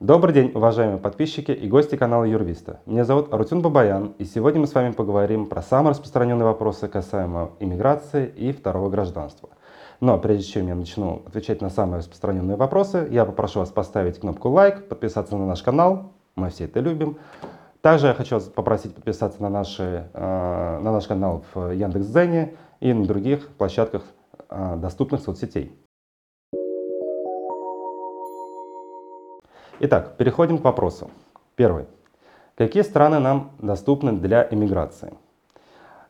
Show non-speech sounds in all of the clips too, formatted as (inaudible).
Добрый день, уважаемые подписчики и гости канала Юрвиста. Меня зовут Арутюн Бабаян, и сегодня мы с вами поговорим про самые распространенные вопросы касаемо иммиграции и второго гражданства. Но прежде чем я начну отвечать на самые распространенные вопросы, я попрошу вас поставить кнопку лайк, подписаться на наш канал, мы все это любим. Также я хочу вас попросить подписаться на, наши, э, на наш канал в Яндекс.Дзене и на других площадках э, доступных соцсетей. Итак, переходим к вопросу. Первый. Какие страны нам доступны для иммиграции?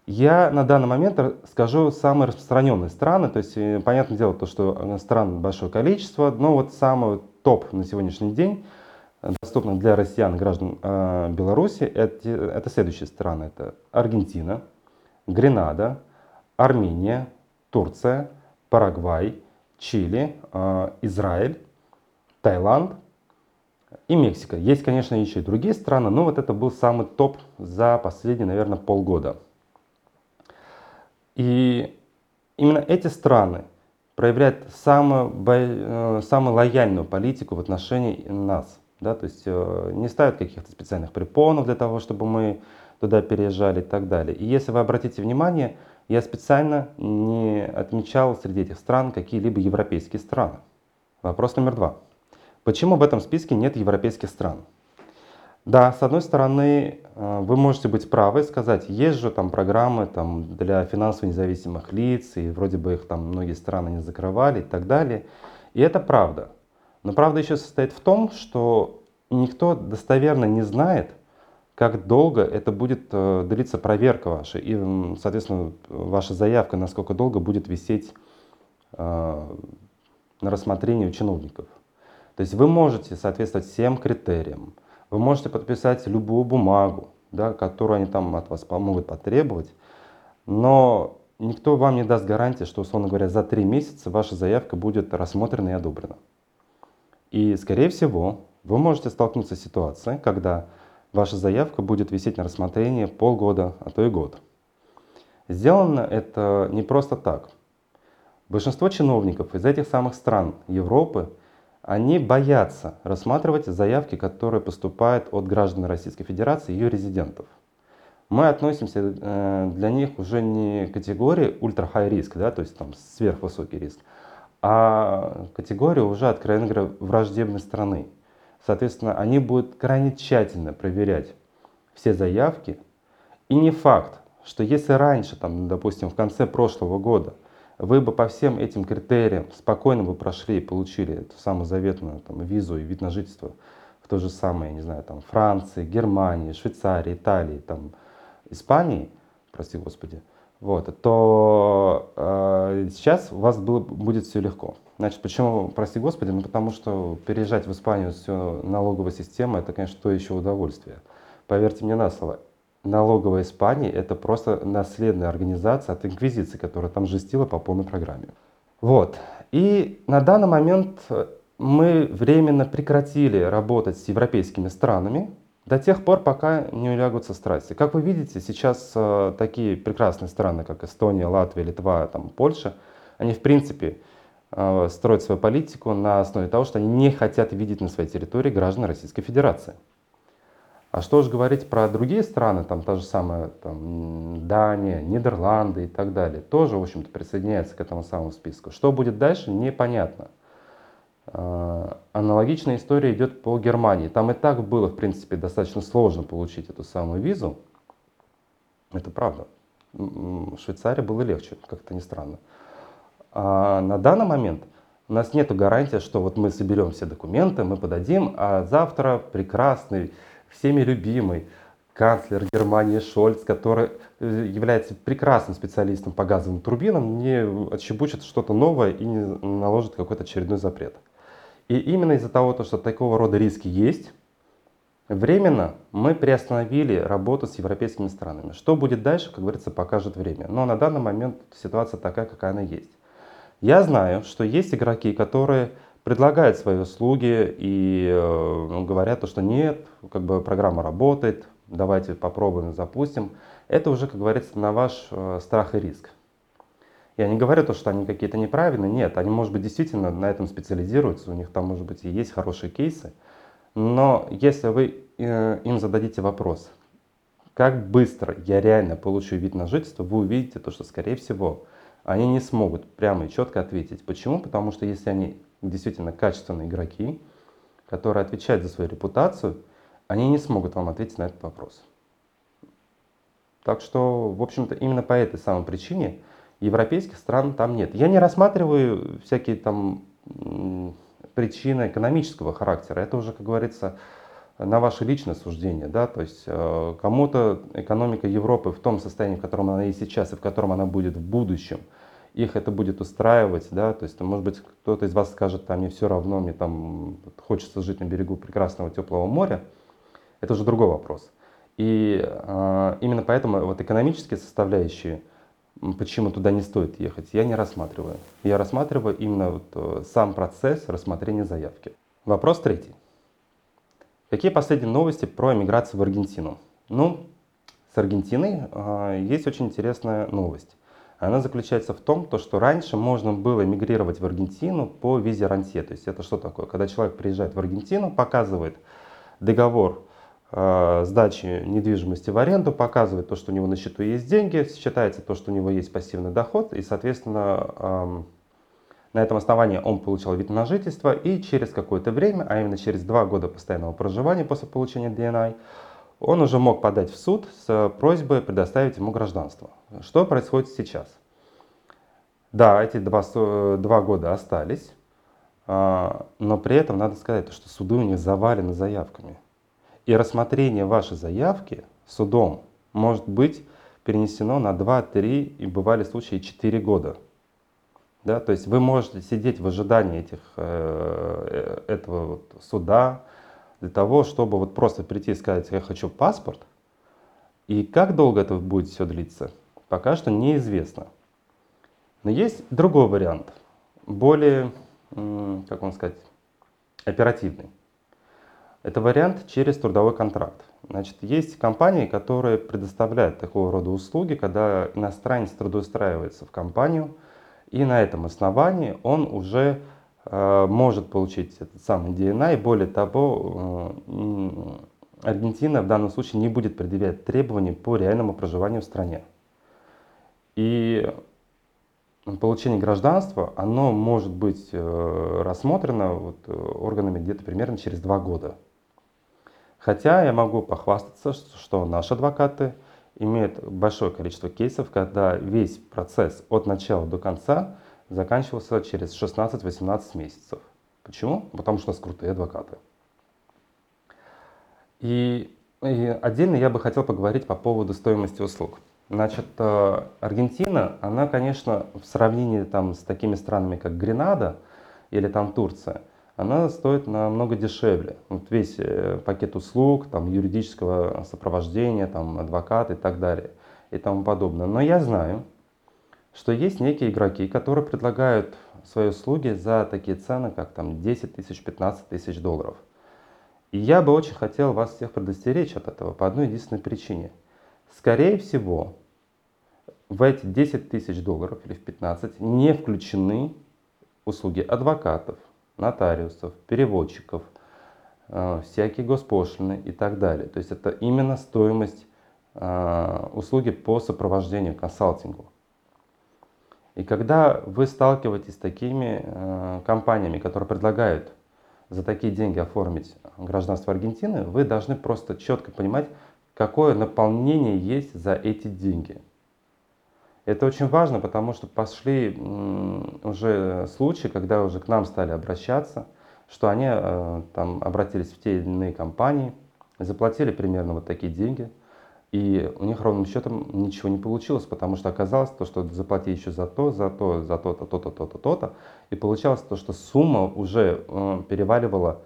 Я на данный момент скажу самые распространенные страны, то есть э, понятное дело, то, что э, стран большое количество, но вот самый топ на сегодняшний день э, доступных для россиян, граждан э, Беларуси, это, это следующие страны. Это Аргентина, Гренада, Армения, Турция, Парагвай, Чили, э, Израиль, Таиланд – и Мексика. Есть, конечно, еще и другие страны, но вот это был самый топ за последние, наверное, полгода. И именно эти страны проявляют самую, э, самую лояльную политику в отношении нас. Да? То есть э, не ставят каких-то специальных препонов для того, чтобы мы туда переезжали и так далее. И если вы обратите внимание, я специально не отмечал среди этих стран какие-либо европейские страны. Вопрос номер два. Почему в этом списке нет европейских стран? Да, с одной стороны, э, вы можете быть правы, сказать, есть же там программы там, для финансово независимых лиц, и вроде бы их там многие страны не закрывали и так далее. И это правда. Но правда еще состоит в том, что никто достоверно не знает, как долго это будет э, длиться проверка ваша, и, соответственно, ваша заявка, насколько долго будет висеть э, на рассмотрении у чиновников. То есть вы можете соответствовать всем критериям. Вы можете подписать любую бумагу, да, которую они там от вас могут потребовать, но никто вам не даст гарантии, что, условно говоря, за три месяца ваша заявка будет рассмотрена и одобрена. И, скорее всего, вы можете столкнуться с ситуацией, когда ваша заявка будет висеть на рассмотрении полгода, а то и год. Сделано это не просто так. Большинство чиновников из этих самых стран Европы – они боятся рассматривать заявки, которые поступают от граждан Российской Федерации и ее резидентов. Мы относимся э, для них уже не к категории ультра-хай риск, да, то есть там сверхвысокий риск, а категорию уже, откровенно враждебной страны. Соответственно, они будут крайне тщательно проверять все заявки. И не факт, что если раньше, там, допустим, в конце прошлого года – вы бы по всем этим критериям спокойно бы прошли и получили эту самую заветную там, визу и вид на жительство в то же самое, не знаю, там, Франции, Германии, Швейцарии, Италии, там, Испании, прости господи, вот, то э, сейчас у вас было, будет все легко. Значит, почему, прости господи, ну потому что переезжать в Испанию все налоговая система, это, конечно, то еще удовольствие. Поверьте мне на слово, налоговая Испании – это просто наследная организация от Инквизиции, которая там жестила по полной программе. Вот. И на данный момент мы временно прекратили работать с европейскими странами до тех пор, пока не улягутся страсти. Как вы видите, сейчас э, такие прекрасные страны, как Эстония, Латвия, Литва, там, Польша, они в принципе э, строят свою политику на основе того, что они не хотят видеть на своей территории граждан Российской Федерации. А что же говорить про другие страны, там та же самая там, Дания, Нидерланды и так далее, тоже, в общем-то, присоединяется к этому самому списку. Что будет дальше, непонятно. А, аналогичная история идет по Германии. Там и так было, в принципе, достаточно сложно получить эту самую визу. Это правда. В Швейцарии было легче, как-то не странно. А на данный момент у нас нет гарантии, что вот мы соберем все документы, мы подадим, а завтра прекрасный всеми любимый канцлер Германии Шольц, который э, является прекрасным специалистом по газовым турбинам, не отщебучит что-то новое и не наложит какой-то очередной запрет. И именно из-за того, что такого рода риски есть, временно мы приостановили работу с европейскими странами. Что будет дальше, как говорится, покажет время. Но на данный момент ситуация такая, какая она есть. Я знаю, что есть игроки, которые предлагают свои услуги и э, говорят, что нет, как бы программа работает, давайте попробуем, запустим. Это уже, как говорится, на ваш э, страх и риск. Я не говорю то, что они какие-то неправильные, нет, они, может быть, действительно на этом специализируются, у них там, может быть, и есть хорошие кейсы, Но если вы э, им зададите вопрос, как быстро я реально получу вид на жительство, вы увидите то, что, скорее всего, они не смогут прямо и четко ответить. Почему? Потому что если они действительно качественные игроки, которые отвечают за свою репутацию, они не смогут вам ответить на этот вопрос. Так что, в общем-то, именно по этой самой причине европейских стран там нет. Я не рассматриваю всякие там причины экономического характера. Это уже, как говорится, на ваше личное суждение. Да? То есть э, кому-то экономика Европы в том состоянии, в котором она есть сейчас и в котором она будет в будущем, их это будет устраивать, да, то есть, может быть, кто-то из вас скажет, там, мне все равно, мне там хочется жить на берегу прекрасного теплого моря, это уже другой вопрос. И э, именно поэтому вот экономические составляющие, почему туда не стоит ехать, я не рассматриваю. Я рассматриваю именно вот э, сам процесс рассмотрения заявки. Вопрос третий. Какие последние новости про эмиграцию в Аргентину? Ну, с Аргентиной э, есть очень интересная новость. Она заключается в том, то, что раньше можно было эмигрировать в Аргентину по визе рансе. То есть это что такое? Когда человек приезжает в Аргентину, показывает договор Э, сдачи недвижимости в аренду, показывает то, что у него на счету есть деньги, считается то, что у него есть пассивный доход, и, соответственно, на этом основании он получал вид на жительство, и через какое-то время, а именно через два года постоянного проживания после получения DNI, он уже мог подать в суд с просьбой предоставить ему гражданство. Что происходит сейчас? Да, эти два, два года остались, а, но при этом надо сказать, что суды у них завалены заявками. И рассмотрение вашей заявки судом может быть перенесено на 2, 3 и бывали случаи 4 года. Да, то есть вы можете сидеть в ожидании этих, э, э, этого вот суда для того, чтобы вот просто прийти и сказать, я хочу паспорт. И как долго это будет все длиться, пока что неизвестно. Но есть другой вариант, более, как вам сказать, оперативный. Это вариант через трудовой контракт. Значит, есть компании, которые предоставляют такого рода услуги, когда иностранец трудоустраивается в компанию, и на этом основании он уже может получить этот самый и более того, э, Аргентина в данном случае не будет предъявлять требований по реальному проживанию в стране. И получение гражданства, оно может быть э, рассмотрено вот, э, органами где-то примерно через два года. Хотя я могу похвастаться, что наши адвокаты имеют большое количество кейсов, когда весь процесс от начала до конца заканчивался через 16-18 месяцев. Почему? Потому что у нас крутые адвокаты. И, и отдельно я бы хотел поговорить по поводу стоимости услуг. Значит, э, Аргентина, она, конечно, в сравнении там, с такими странами, как Гренада или там Турция – она стоит намного дешевле. Вот весь э, пакет услуг, там, юридического сопровождения, там, адвокат и так далее и тому подобное. Но я знаю, что есть некие игроки, которые предлагают свои услуги за такие цены, как там 10 тысяч, 15 тысяч долларов. И я бы очень хотел вас всех предостеречь от этого по одной единственной причине. Скорее всего, в эти 10 тысяч долларов или в 15 не включены услуги адвокатов, нотариусов, переводчиков, э, всякие госпошлины и так далее. То есть это именно стоимость э, услуги по сопровождению, консалтингу. И когда вы сталкиваетесь с такими э, компаниями, которые предлагают за такие деньги оформить гражданство Аргентины, вы должны просто четко понимать, какое наполнение есть за эти деньги. Это очень важно, потому что пошли уже случаи, когда уже к нам стали обращаться, что они э, там обратились в те или иные компании, заплатили примерно вот такие деньги, и у них ровным счетом ничего не получилось, потому что оказалось то, что заплати еще за то, за то, за то-то, то-то, то-то, то-то, и получалось то, что сумма уже э, переваливала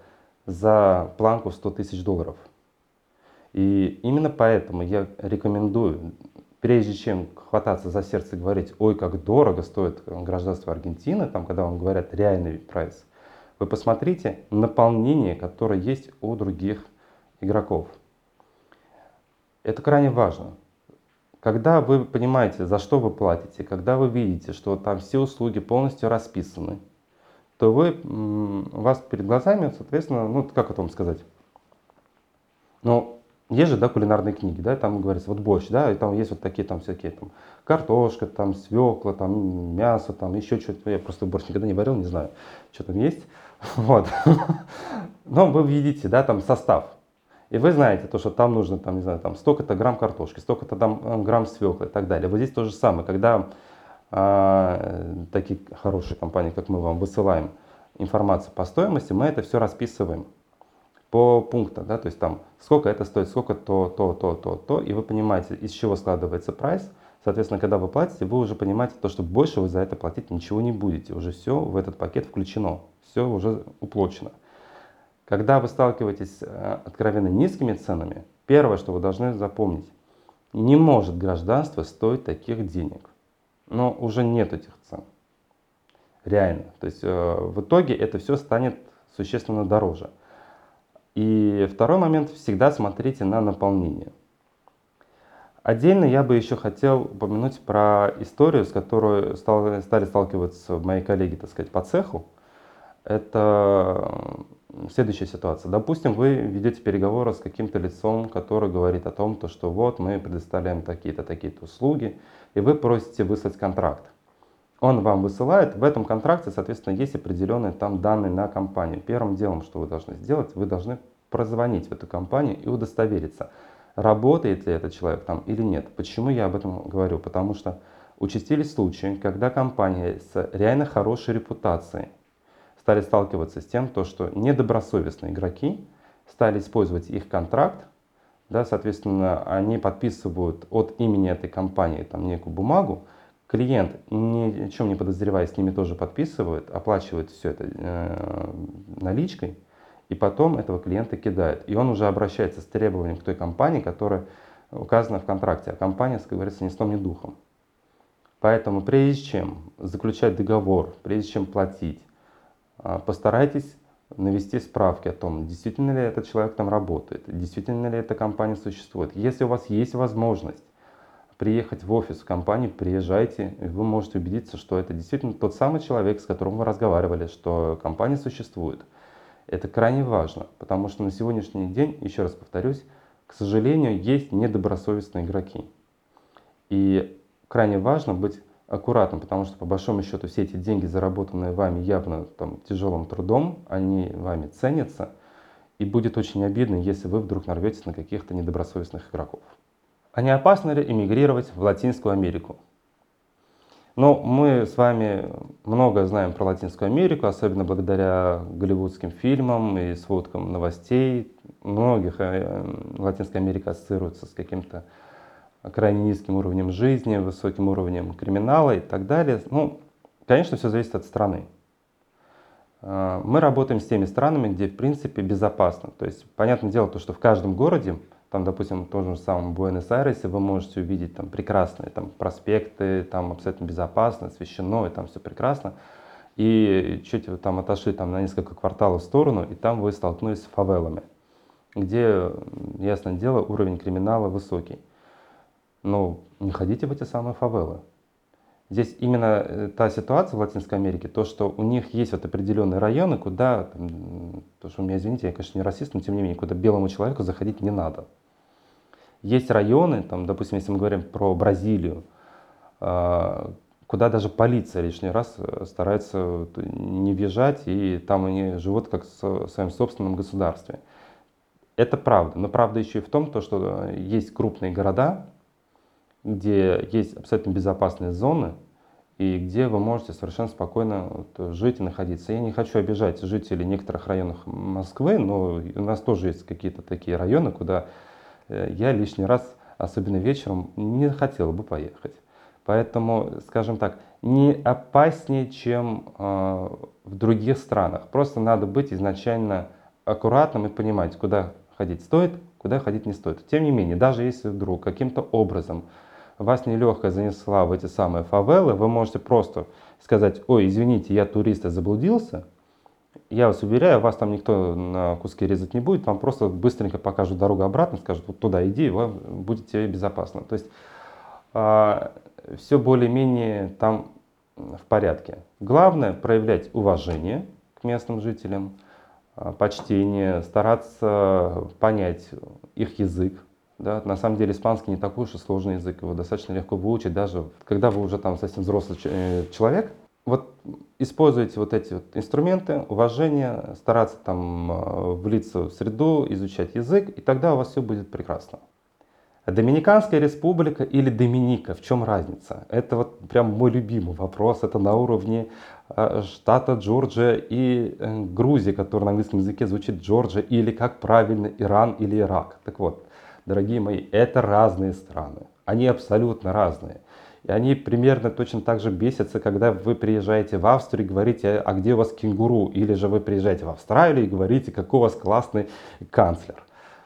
за планку 100 тысяч долларов. И именно поэтому я рекомендую прежде чем хвататься за сердце и говорить, ой, как дорого стоит гражданство Аргентины, там, когда вам говорят реальный прайс, вы посмотрите наполнение, которое есть у других игроков. Это крайне важно. Когда вы понимаете, за что вы платите, когда вы видите, что там все услуги полностью расписаны, то вы, у вас перед глазами, соответственно, ну как это вам сказать, Но есть же, да, кулинарные книги, да, там говорится, вот борщ, да, и там есть вот такие там всякие там картошка, там свекла, там мясо, там еще что-то. Я просто борщ никогда не варил, не знаю, что там есть. (laughs) Вот. Но вы видите, да, там состав. И вы знаете, то, что там нужно, там, не знаю, там столько-то грамм картошки, столько-то там э, грамм свеклы и так далее. Вот здесь то же самое, когда а, такие хорошие компании, как мы вам высылаем информацию по стоимости, мы это все расписываем по пунктам, да, то есть там сколько это стоит, сколько то, то, то, то, то, и вы понимаете, из чего складывается прайс, соответственно, когда вы платите, вы уже понимаете то, что больше вы за это платить ничего не будете, уже все в этот пакет включено, все уже уплочено. Когда вы сталкиваетесь с э, откровенно низкими ценами, первое, что вы должны запомнить, не может гражданство стоить таких денег, но уже нет этих цен, реально, то есть э, в итоге это все станет существенно дороже. И второй момент, всегда смотрите на наполнение. Отдельно я бы еще хотел упомянуть про историю, с которой стал, стали сталкиваться мои коллеги, так сказать, по цеху. Это следующая ситуация. Допустим, вы ведете переговоры с каким-то лицом, который говорит о том, то, что вот мы предоставляем такие-то, такие-то услуги, и вы просите выслать контракт. Он вам высылает, в этом контракте, соответственно, есть определенные там данные на компанию. Первым делом, что вы должны сделать, вы должны прозвонить в эту компанию и удостовериться, работает ли этот человек там или нет. Почему я об этом говорю? Потому что участились случаи, когда компания с реально хорошей репутацией стали сталкиваться с тем, то, что недобросовестные игроки стали использовать их контракт, да, соответственно, они подписывают от имени этой компании там некую бумагу, Клиент, ни о чем не подозревая, с ними тоже подписывает, оплачивает все это э, наличкой, и потом этого клиента кидает. И он уже обращается с требованием к той компании, которая указана в контракте. А компания, как говорится, ни сном, ни духом. Поэтому прежде чем заключать договор, прежде чем платить, постарайтесь навести справки о том, действительно ли этот человек там работает, действительно ли эта компания существует. Если у вас есть возможность приехать в офис в компании, приезжайте, и вы можете убедиться, что это действительно тот самый человек, с которым вы разговаривали, что компания существует. Это крайне важно, потому что на сегодняшний день, еще раз повторюсь, к сожалению, есть недобросовестные игроки. И крайне важно быть аккуратным, потому что по большому счету все эти деньги, заработанные вами явно там, тяжелым трудом, они вами ценятся. И будет очень обидно, если вы вдруг нарветесь на каких-то недобросовестных игроков. А не опасно ли эмигрировать в Латинскую Америку? Ну, мы с вами много знаем про Латинскую Америку, особенно благодаря голливудским фильмам и сводкам новостей. Многих э, Латинская Америка ассоциируется с каким-то крайне низким уровнем жизни, высоким уровнем криминала и так далее. Ну, конечно, все зависит от страны. Э, мы работаем с теми странами, где, в принципе, безопасно. То есть, понятное дело, то, что в каждом городе там, допустим, в том же самом Буэнос-Айресе вы можете увидеть там прекрасные там, проспекты, там абсолютно безопасно, освещено, и там все прекрасно. И чуть вы там отошли там, на несколько кварталов в сторону, и там вы столкнулись с фавелами, где, ясное дело, уровень криминала высокий. Но не ходите в эти самые фавелы. Здесь именно э, та ситуация в Латинской Америке, то, что у них есть вот определенные районы, куда, там, то, что у меня, извините, я, конечно, не расист, но тем не менее, куда белому человеку заходить не надо. Есть районы, там, допустим, если мы говорим про Бразилию, а, куда даже полиция лишний раз э, старается не въезжать, и там они живут как в своем собственном государстве. Это правда. Но правда еще и в том, то, что есть крупные города, где есть абсолютно безопасные зоны, и где вы можете совершенно спокойно жить и находиться. Я не хочу обижать жителей некоторых районов Москвы, но у нас тоже есть какие-то такие районы, куда Э, я лишний раз, особенно вечером, не хотел бы поехать. Поэтому, скажем так, не опаснее, чем э, в других странах. Просто надо быть изначально аккуратным и понимать, куда ходить стоит, куда ходить не стоит. Тем не менее, даже если вдруг каким-то образом вас нелегкая занесла в эти самые фавелы, вы можете просто сказать, ой, извините, я турист и заблудился, я вас уверяю, вас там никто на куски резать не будет, вам просто быстренько покажут дорогу обратно, скажут, вот туда иди, вам будете безопасно. То есть а, все более-менее там в порядке. Главное проявлять уважение к местным жителям, а, почтение, стараться понять их язык. Да? На самом деле испанский не такой уж и сложный язык, его достаточно легко выучить, даже когда вы уже там совсем взрослый э, человек. Вот используйте вот эти вот инструменты, уважение, стараться там а, влиться в среду, изучать язык, и тогда у вас все будет прекрасно. Доминиканская республика или Доминика, в чем разница? Это вот прям мой любимый вопрос, это на уровне э, штата Джорджия и э, Грузии, который на английском языке звучит Джорджия, или как правильно Иран или Ирак. Так вот, дорогие мои, это разные страны, они абсолютно разные. И они примерно точно так же бесятся, когда вы приезжаете в Австрию и говорите, а где у вас кенгуру? Или же вы приезжаете в Австралию и говорите, какой у вас классный канцлер.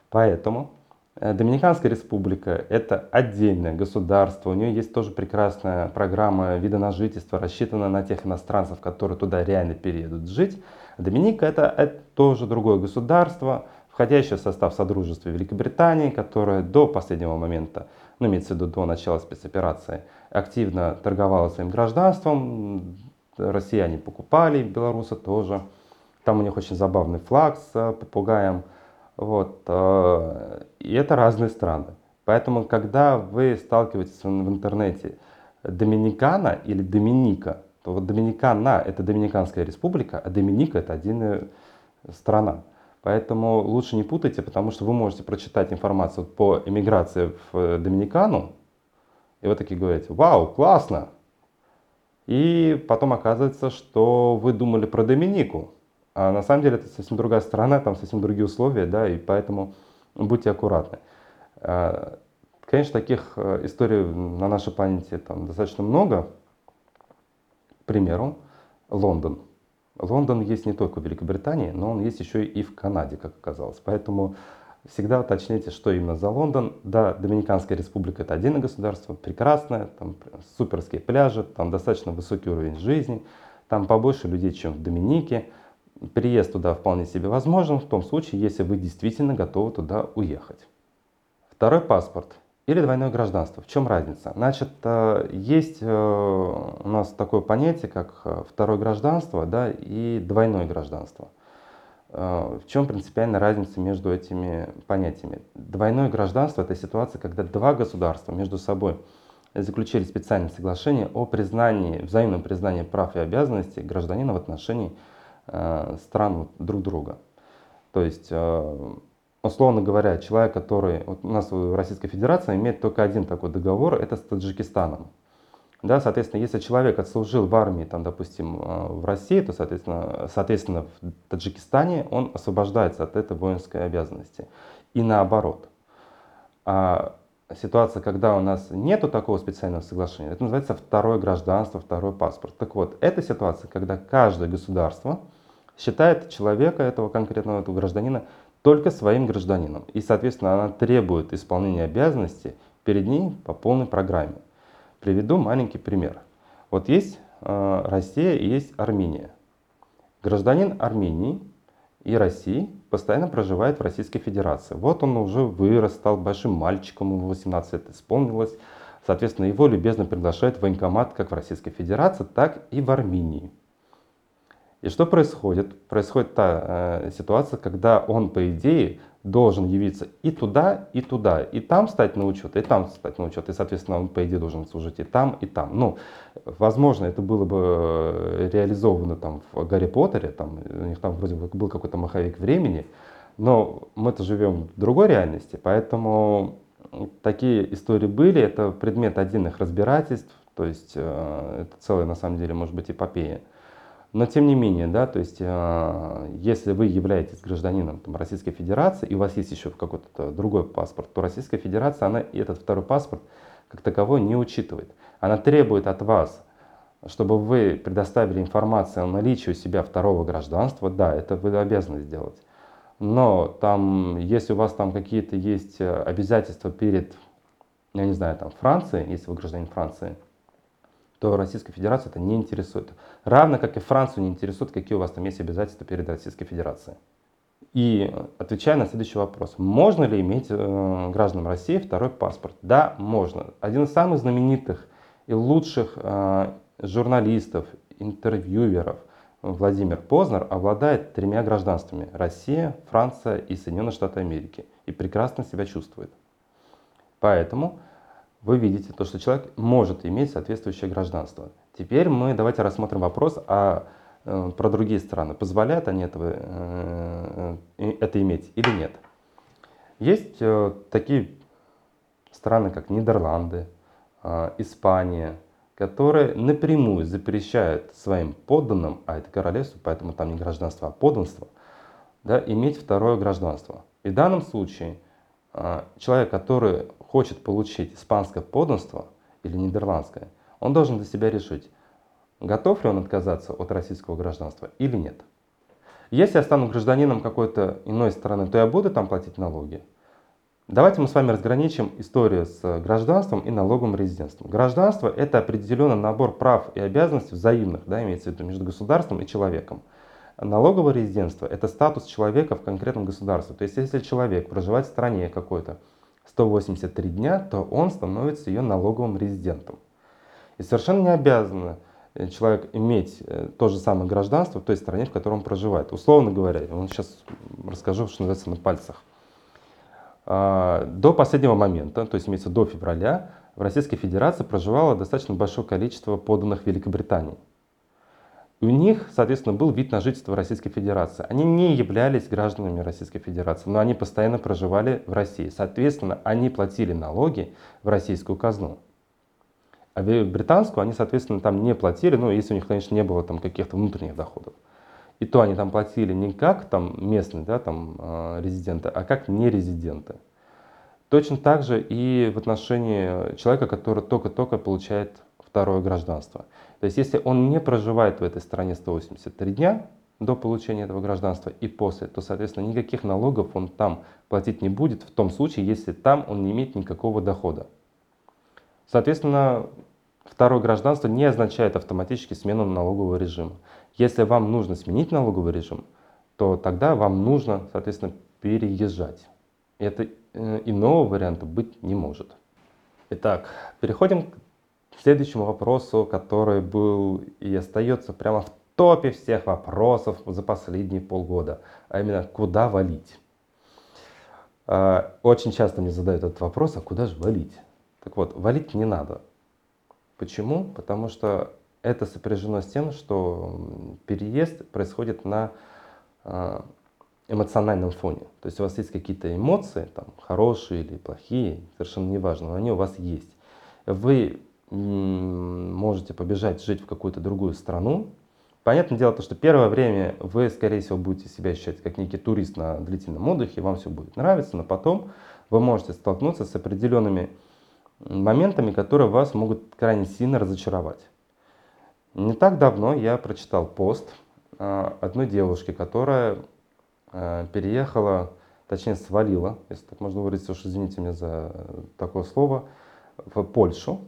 Поэтому Э, Доминиканская республика – это отдельное государство, у нее есть тоже прекрасная программа вида на жительство, рассчитанная на тех иностранцев, которые туда реально переедут жить. Доминика – это, это тоже другое государство, входящее в состав Содружества Великобритании, которое до последнего момента, ну, имеется в виду до начала спецоперации, активно торговало своим гражданством, россияне покупали, белорусы тоже. Там у них очень забавный флаг с э, попугаем – вот. Э, и это разные страны. Поэтому, когда вы сталкиваетесь в интернете Доминикана или Доминика, то вот Доминикана – это Доминиканская республика, а Доминика – это отдельная страна. Поэтому лучше не путайте, потому что вы можете прочитать информацию по эмиграции в Доминикану, и вы такие говорите, вау, классно. И потом оказывается, что вы думали про Доминику, а на самом деле это совсем другая страна, там совсем другие условия, да, и поэтому будьте аккуратны. А, конечно, таких э, историй на нашей планете там достаточно много. К примеру, Лондон. Лондон есть не только в Великобритании, но он есть еще и в Канаде, как оказалось. Поэтому всегда уточните, что именно за Лондон. Да, Доминиканская республика это отдельное государство, прекрасное, там суперские пляжи, там достаточно высокий уровень жизни, там побольше людей, чем в Доминике переезд туда вполне себе возможен в том случае, если вы действительно готовы туда уехать. Второй паспорт или двойное гражданство. В чем разница? Значит, э, есть э, у нас такое понятие, как э, второе гражданство да, и двойное гражданство. В чем принципиальная разница между этими понятиями? Двойное гражданство – это ситуация, когда два государства между собой заключили специальное соглашение о признании, взаимном признании прав и обязанностей гражданина в отношении стран друг друга. То есть, условно говоря, человек, который... Вот у нас в Российской Федерации имеет только один такой договор, это с Таджикистаном. Да, соответственно, если человек отслужил в армии, там, допустим, э, в России, то, соответственно, соответственно, в Таджикистане он освобождается от этой воинской обязанности. И наоборот. А ситуация, когда у нас нету такого специального соглашения, это называется второе гражданство, второй паспорт. Так вот, это ситуация, когда каждое государство считает человека, этого конкретного этого гражданина, только своим гражданином. И, соответственно, она требует исполнения обязанностей перед ней по полной программе. Приведу маленький пример. Вот есть э, Россия и есть Армения. Гражданин Армении и России постоянно проживает в Российской Федерации. Вот он уже вырос, стал большим мальчиком, ему 18 лет исполнилось. Соответственно, его любезно приглашают в военкомат как в Российской Федерации, так и в Армении. И что происходит? Происходит та э, ситуация, когда он, по идее, должен явиться и туда, и туда, и там стать на учет, и там стать на учет, и, соответственно, он, по идее, должен служить и там, и там. Ну, возможно, это было бы э, реализовано там в Гарри Поттере, там, у них там вроде бы был какой-то маховик времени, но мы-то живем в другой реальности, поэтому такие истории были, это предмет отдельных разбирательств, то есть э, это целая, на самом деле, может быть, эпопея. Но тем не менее, да, то есть, э, если вы являетесь гражданином там, Российской Федерации, и у вас есть еще какой-то другой паспорт, то Российская Федерация, она этот второй паспорт как таковой не учитывает. Она требует от вас, чтобы вы предоставили информацию о наличии у себя второго гражданства, да, это вы обязаны сделать. Но там, если у вас там какие-то есть э, обязательства перед, я не знаю, там Францией, если вы гражданин Франции, то Российская Федерация это не интересует. Равно как и Францию не интересует, какие у вас там есть обязательства перед Российской Федерацией. И отвечая на следующий вопрос, можно ли иметь э, гражданам России второй паспорт? Да, можно. Один из самых знаменитых и лучших э, журналистов, интервьюеров Владимир Познер обладает тремя гражданствами – Россия, Франция и Соединенные Штаты Америки, и прекрасно себя чувствует. Поэтому вы видите то, что человек может иметь соответствующее гражданство. Теперь мы давайте рассмотрим вопрос а, э, про другие страны. Позволяют они этого, э, э, это иметь или нет? Есть э, такие страны, как Нидерланды, э, Испания, которые напрямую запрещают своим подданным, а это королевство, поэтому там не гражданство, а подданство, да, иметь второе гражданство. И в данном случае человек, который хочет получить испанское подданство или нидерландское, он должен для себя решить, готов ли он отказаться от российского гражданства или нет. Если я стану гражданином какой-то иной страны, то я буду там платить налоги. Давайте мы с вами разграничим историю с гражданством и налоговым резидентством. Гражданство – это определенный набор прав и обязанностей взаимных, да, имеется в виду между государством и человеком. Налоговое резидентство – это статус человека в конкретном государстве. То есть, если человек проживает в стране какой-то 183 дня, то он становится ее налоговым резидентом. И совершенно не обязан э, человек иметь э, то же самое гражданство в той стране, в которой он проживает. Условно говоря, я вам сейчас расскажу, что называется, на пальцах. А, до последнего момента, то есть имеется до февраля, в Российской Федерации проживало достаточно большое количество подданных в Великобритании. У них, соответственно, был вид на жительство в Российской Федерации. Они не являлись гражданами Российской Федерации, но они постоянно проживали в России. Соответственно, они платили налоги в российскую казну. А британскую они, соответственно, там не платили, ну, если у них, конечно, не было там каких-то внутренних доходов. И то они там платили не как там местные да, там, э, резиденты, а как нерезиденты. Точно так же и в отношении человека, который только-только получает второе гражданство. То есть если он не проживает в этой стране 183 дня до получения этого гражданства и после, то, соответственно, никаких налогов он там платить не будет в том случае, если там он не имеет никакого дохода. Соответственно, второе гражданство не означает автоматически смену налогового режима. Если вам нужно сменить налоговый режим, то тогда вам нужно, соответственно, переезжать. Это э, иного варианта быть не может. Итак, переходим к следующему вопросу, который был и остается прямо в топе всех вопросов за последние полгода, а именно куда валить. А, очень часто мне задают этот вопрос, а куда же валить? Так вот, валить не надо. Почему? Потому что это сопряжено с тем, что переезд происходит на а, эмоциональном фоне. То есть у вас есть какие-то эмоции, там, хорошие или плохие, совершенно неважно, но они у вас есть. Вы можете побежать жить в какую-то другую страну. Понятное дело, то, что первое время вы, скорее всего, будете себя ощущать как некий турист на длительном отдыхе, вам все будет нравиться, но потом вы можете столкнуться с определенными моментами, которые вас могут крайне сильно разочаровать. Не так давно я прочитал пост а, одной девушки, которая а, переехала, точнее свалила, если так можно выразиться, уж извините меня за такое слово, в Польшу.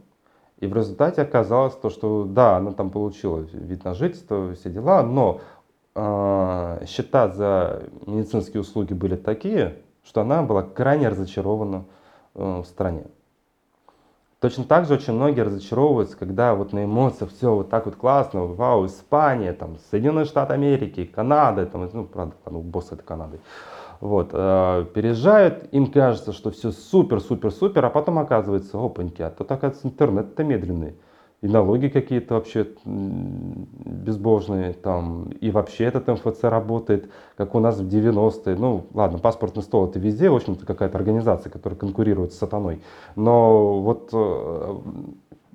И в результате оказалось то, что да, она там получила вид на жительство, все дела, но э, счета за медицинские услуги были такие, что она была крайне разочарована э, в стране. Точно так же очень многие разочаровываются, когда вот на эмоциях все вот так вот классно, вау, Испания, там, Соединенные Штаты Америки, Канада, там, ну, правда, ну, босс это Канады, вот, э, переезжают, им кажется, что все супер, супер, супер, а потом оказывается, опаньки, а тут оказывается интернет-то медленный и налоги какие-то вообще безбожные, там, и вообще этот МФЦ работает, как у нас в 90-е. Ну, ладно, паспортный стол это везде, в общем-то, какая-то организация, которая конкурирует с сатаной. Но вот э,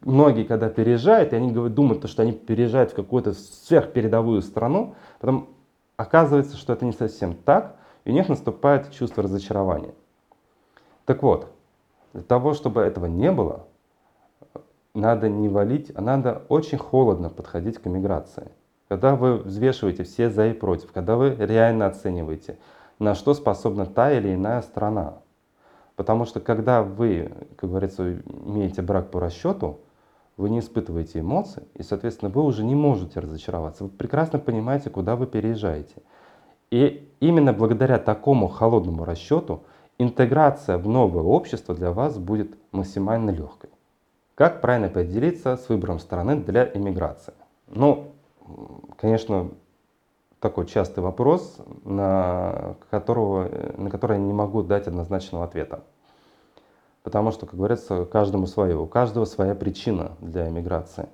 многие, когда переезжают, и они думают, что они переезжают в какую-то сверхпередовую страну, потом оказывается, что это не совсем так, и у них наступает чувство разочарования. Так вот, для того, чтобы этого не было, надо не валить, а надо очень холодно подходить к иммиграции. Когда вы взвешиваете все за и против, когда вы реально оцениваете, на что способна та или иная страна. Потому что когда вы, как говорится, имеете брак по расчету, вы не испытываете эмоций, и, соответственно, вы уже не можете разочароваться. Вы прекрасно понимаете, куда вы переезжаете. И именно благодаря такому холодному расчету интеграция в новое общество для вас будет максимально легкой. Как правильно определиться с выбором страны для иммиграции? Ну, конечно, такой частый вопрос, на, которого, на который я не могу дать однозначного ответа. Потому что, как говорится, каждому свое, у каждого своя причина для эмиграции.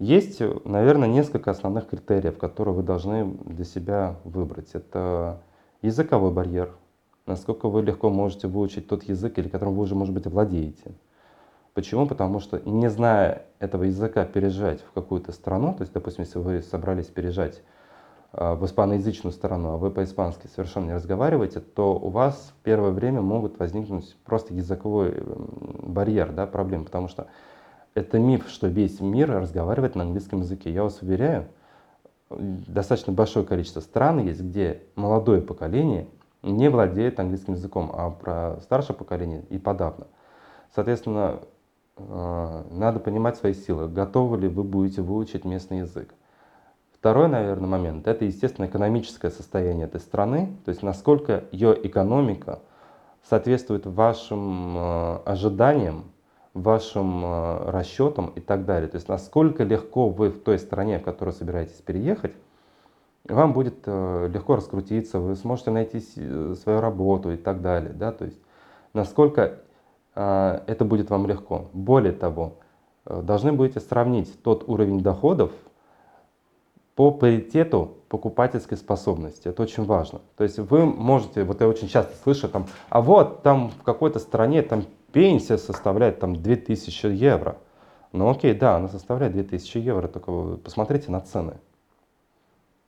Есть, наверное, несколько основных критериев, которые вы должны для себя выбрать. Это языковой барьер, насколько вы легко можете выучить тот язык, или которым вы уже, может быть, владеете. Почему? Потому что не зная этого языка переезжать в какую-то страну, то есть, допустим, если вы собрались переезжать а, в испаноязычную страну, а вы по-испански совершенно не разговариваете, то у вас в первое время могут возникнуть просто языковой барьер, да, проблем, потому что это миф, что весь мир разговаривает на английском языке. Я вас уверяю, достаточно большое количество стран есть, где молодое поколение не владеет английским языком, а про старшее поколение и подавно. Соответственно, а, надо понимать свои силы, готовы ли вы будете выучить местный язык. Второй, наверное, момент – это, естественно, экономическое состояние этой страны, то есть насколько ее экономика соответствует вашим а, ожиданиям, вашим а, расчетам и так далее. То есть насколько легко вы в той стране, в которую собираетесь переехать, вам будет легко раскрутиться, вы сможете найти свою работу и так далее. Да? То есть насколько это будет вам легко. Более того, э, должны будете сравнить тот уровень доходов по паритету покупательской способности. Это очень важно. То есть вы можете, вот я очень часто слышу, там, а вот там в какой-то стране там пенсия составляет там 2000 евро. Ну окей, да, она составляет 2000 евро, только посмотрите на цены.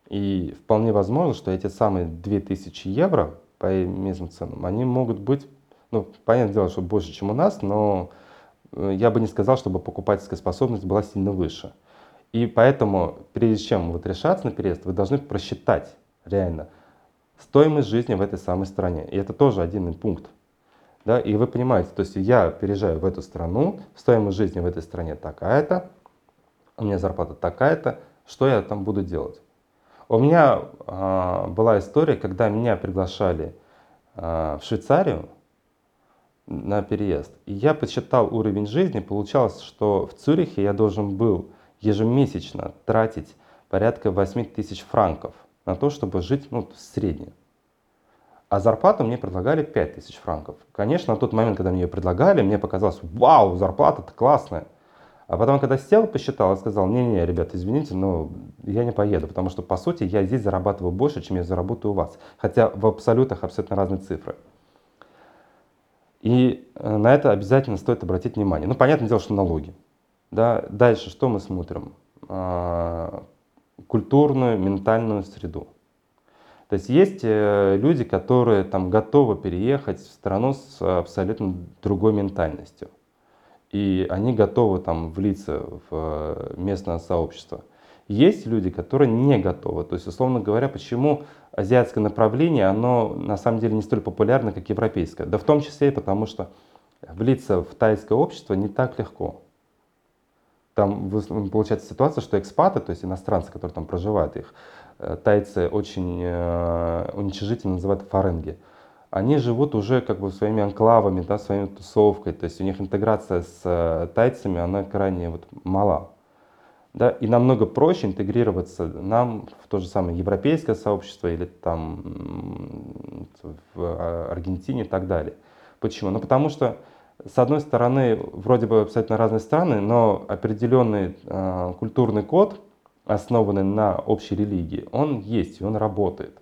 И вполне возможно, что эти самые 2000 евро по местным ценам, они могут быть ну, понятное дело, что больше, чем у нас, но э, я бы не сказал, чтобы покупательская способность была сильно выше. И поэтому, прежде чем вот решаться на переезд, вы должны просчитать реально стоимость жизни в этой самой стране. И это тоже один пункт. Да? И вы понимаете, то есть я переезжаю в эту страну, стоимость жизни в этой стране такая-то, у меня зарплата такая-то, что я там буду делать? У меня э, была история, когда меня приглашали э, в Швейцарию, на переезд. И я подсчитал уровень жизни, получалось, что в Цюрихе я должен был ежемесячно тратить порядка 8 тысяч франков на то, чтобы жить ну, средне. А зарплату мне предлагали 5 тысяч франков. Конечно, на тот момент, когда мне ее предлагали, мне показалось, вау, зарплата-то классная. А потом, когда сел, посчитал и сказал, не-не, ребят, извините, но я не поеду, потому что, по сути, я здесь зарабатываю больше, чем я заработаю у вас. Хотя в абсолютах абсолютно разные цифры. И э, на это обязательно стоит обратить внимание. Ну, понятное дело, что налоги. Да? Дальше что мы смотрим? А, культурную, ментальную среду. То есть есть э, люди, которые там готовы переехать в страну с абсолютно другой ментальностью. И они готовы там влиться в э, местное сообщество. Есть люди, которые не готовы. То есть, условно говоря, почему азиатское направление, оно на самом деле не столь популярно, как европейское. Да в том числе и потому, что влиться в тайское общество не так легко. Там получается ситуация, что экспаты, то есть иностранцы, которые там проживают, их э, тайцы очень э, уничижительно называют фаренги. Они живут уже как бы своими анклавами, да, своей тусовкой, то есть у них интеграция с э, тайцами, она крайне вот мала. Да, и намного проще интегрироваться нам в то же самое европейское сообщество или там в Аргентине и так далее. Почему? Ну потому что с одной стороны вроде бы абсолютно разные страны, но определенный э, культурный код, основанный на общей религии, он есть и он работает.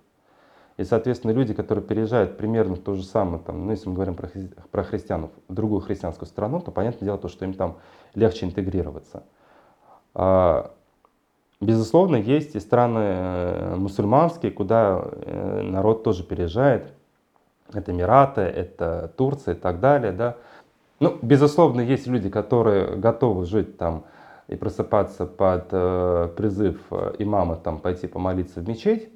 И, соответственно, люди, которые переезжают примерно то же самое, там, ну, если мы говорим про, хри про христиан, в другую христианскую страну, то понятное дело, то, что им там легче интегрироваться. А, безусловно, есть и страны э, мусульманские, куда э, народ тоже переезжает. Это Эмираты, это Турция и так далее. Да? Ну, безусловно, есть люди, которые готовы жить там и просыпаться под э, призыв имама там, пойти помолиться в мечеть.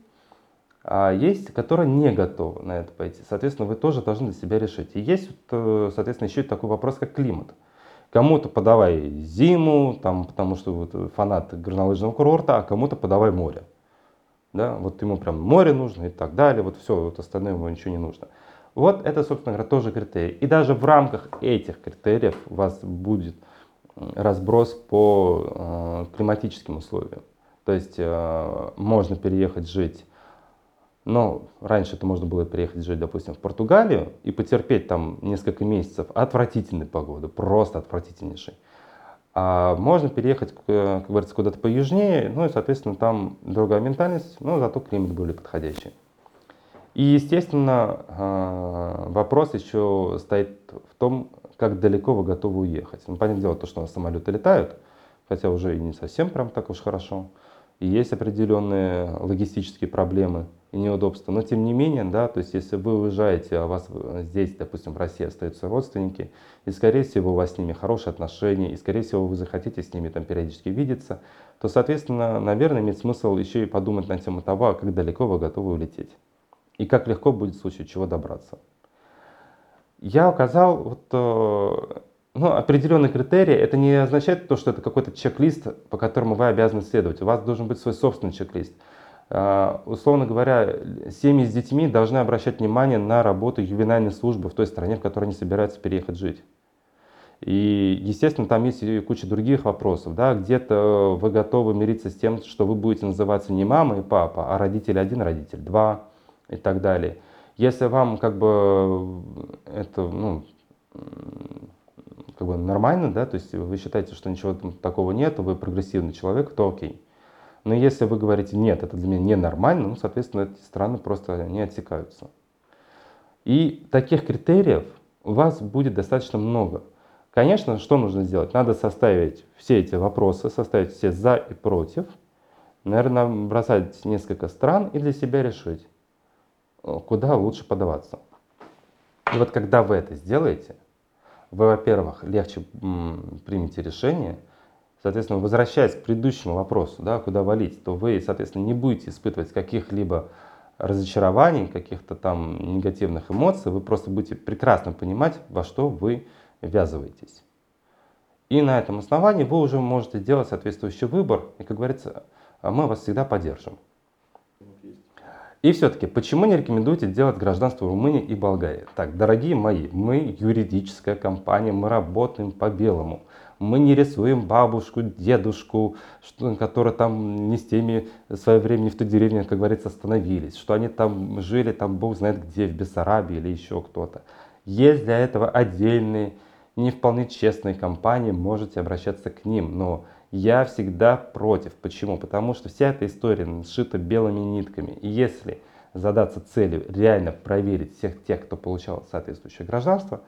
А есть, которые не готовы на это пойти. Соответственно, вы тоже должны для себя решить. И есть, соответственно, еще такой вопрос, как климат. Кому-то подавай зиму, там, потому что вот фанат горнолыжного курорта, а кому-то подавай море. Да, вот ему прям море нужно и так далее, вот все, вот остальное ему ничего не нужно. Вот это, собственно говоря, тоже критерий. И даже в рамках этих критериев у вас будет разброс по э, климатическим условиям. То есть э, можно переехать жить Но раньше это можно было приехать жить, допустим, в Португалию и потерпеть там несколько месяцев отвратительной погоды, просто отвратительнейшей. А можно переехать, как говорится, куда-то поюжнее, ну и, соответственно, там другая ментальность, но зато климат более подходящий. И, естественно, а, вопрос еще стоит в том, как далеко вы готовы уехать. Ну, понятное дело, то, что у нас самолеты летают, хотя уже и не совсем прям так уж хорошо. И есть определенные логистические проблемы и неудобства. Но тем не менее, да, то есть если вы уезжаете, а у вас здесь, допустим, в России остаются родственники, и скорее всего у вас с ними хорошие отношения, и скорее всего вы захотите с ними там периодически видеться, то, соответственно, наверное, имеет смысл еще и подумать на тему того, как далеко вы готовы улететь. И как легко будет в случае чего добраться. Я указал вот, э, ну, определенные критерии. Это не означает то, что это какой-то чек-лист, по которому вы обязаны следовать. У вас должен быть свой собственный чек-лист. Uh, условно говоря, семьи с детьми должны обращать внимание на работу ювенальной службы в той стране, в которой они собираются переехать жить. И, естественно, там есть и куча других вопросов. Да? Где-то вы готовы мириться с тем, что вы будете называться не мама и папа, а родитель один, родитель два и так далее. Если вам как бы это ну, как бы нормально, да, то есть вы считаете, что ничего такого нет, вы прогрессивный человек, то окей. Но если вы говорите, нет, это для меня ненормально, ну, соответственно, эти страны просто не отсекаются. И таких критериев у вас будет достаточно много. Конечно, что нужно сделать? Надо составить все эти вопросы, составить все за и против, наверное, бросать несколько стран и для себя решить, куда лучше подаваться. И вот когда вы это сделаете, вы, во-первых, легче примете решение, соответственно, возвращаясь к предыдущему вопросу, да, куда валить, то вы, соответственно, не будете испытывать каких-либо разочарований, каких-то там негативных эмоций, вы просто будете прекрасно понимать, во что вы ввязываетесь. И на этом основании вы уже можете делать соответствующий выбор, и, как говорится, мы вас всегда поддержим. И все-таки, почему не рекомендуете делать гражданство Румынии и Болгарии? Так, дорогие мои, мы юридическая компания, мы работаем по-белому. Мы не рисуем бабушку, дедушку, что, которые там не с теми в свое время в той деревне, как говорится, остановились, что они там жили, там бог знает где, в Бессарабии или еще кто-то. Есть для этого отдельные, не вполне честные компании, можете обращаться к ним, но я всегда против. Почему? Потому что вся эта история сшита белыми нитками. И если задаться целью реально проверить всех тех, кто получал соответствующее гражданство,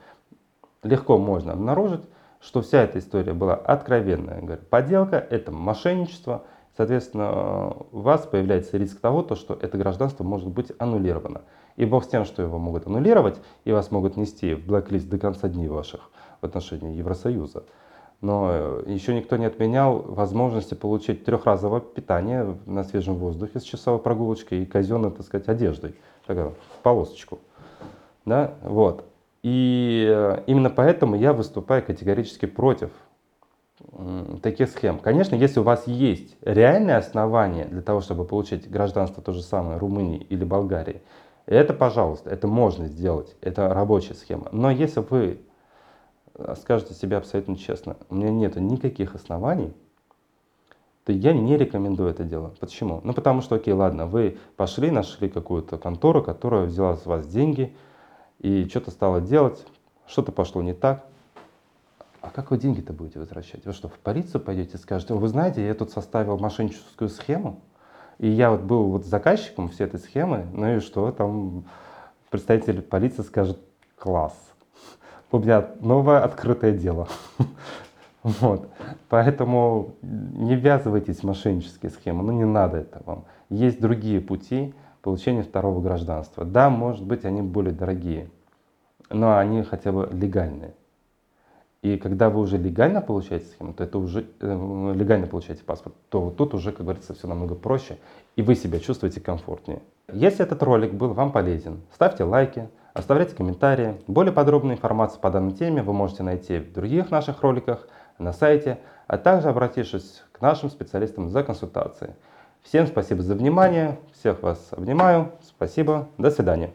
легко можно обнаружить, что вся эта история была откровенная говорю, подделка, это мошенничество. Соответственно, у вас появляется риск того, то, что это гражданство может быть аннулировано. И бог с тем, что его могут аннулировать, и вас могут нести в блэк-лист до конца дней ваших в отношении Евросоюза но э, еще никто не отменял возможности получить трехразовое питание на свежем воздухе с часовой прогулочкой и казенной, так сказать, одеждой, такая, в полосочку. Да? Вот. И э, именно поэтому я выступаю категорически против таких схем. Конечно, если у вас есть реальное основание для того, чтобы получить гражданство то же самое Румынии или Болгарии, это, пожалуйста, это можно сделать, это рабочая схема. Но если вы скажете себе абсолютно честно, у меня нет никаких оснований, то я не рекомендую это дело. Почему? Ну потому что, окей, ладно, вы пошли, нашли какую-то контору, которая взяла с вас деньги и что-то стала делать, что-то пошло не так. А как вы деньги-то будете возвращать? Вы что, в полицию пойдете и скажете, вы знаете, я тут составил мошенническую схему, и я вот был вот заказчиком всей этой схемы, ну и что, там представитель полиции скажет, класс, у меня новое открытое дело. (laughs) Вот. Поэтому не ввязывайтесь в мошеннические схемы, ну не надо это вам. Есть другие пути получения второго гражданства. Да, может быть, они более дорогие, но они хотя бы легальные. И когда вы уже легально получаете схему, то это уже э, легально получаете паспорт, то тут уже, как говорится, все намного проще, и вы себя чувствуете комфортнее. Если этот ролик был вам полезен, ставьте лайки, Оставляйте комментарии. Более подробную информацию по данной теме вы можете найти в других наших роликах, на сайте, а также обратившись к нашим специалистам за консультацией. Всем спасибо за внимание, всех вас обнимаю, спасибо, до свидания.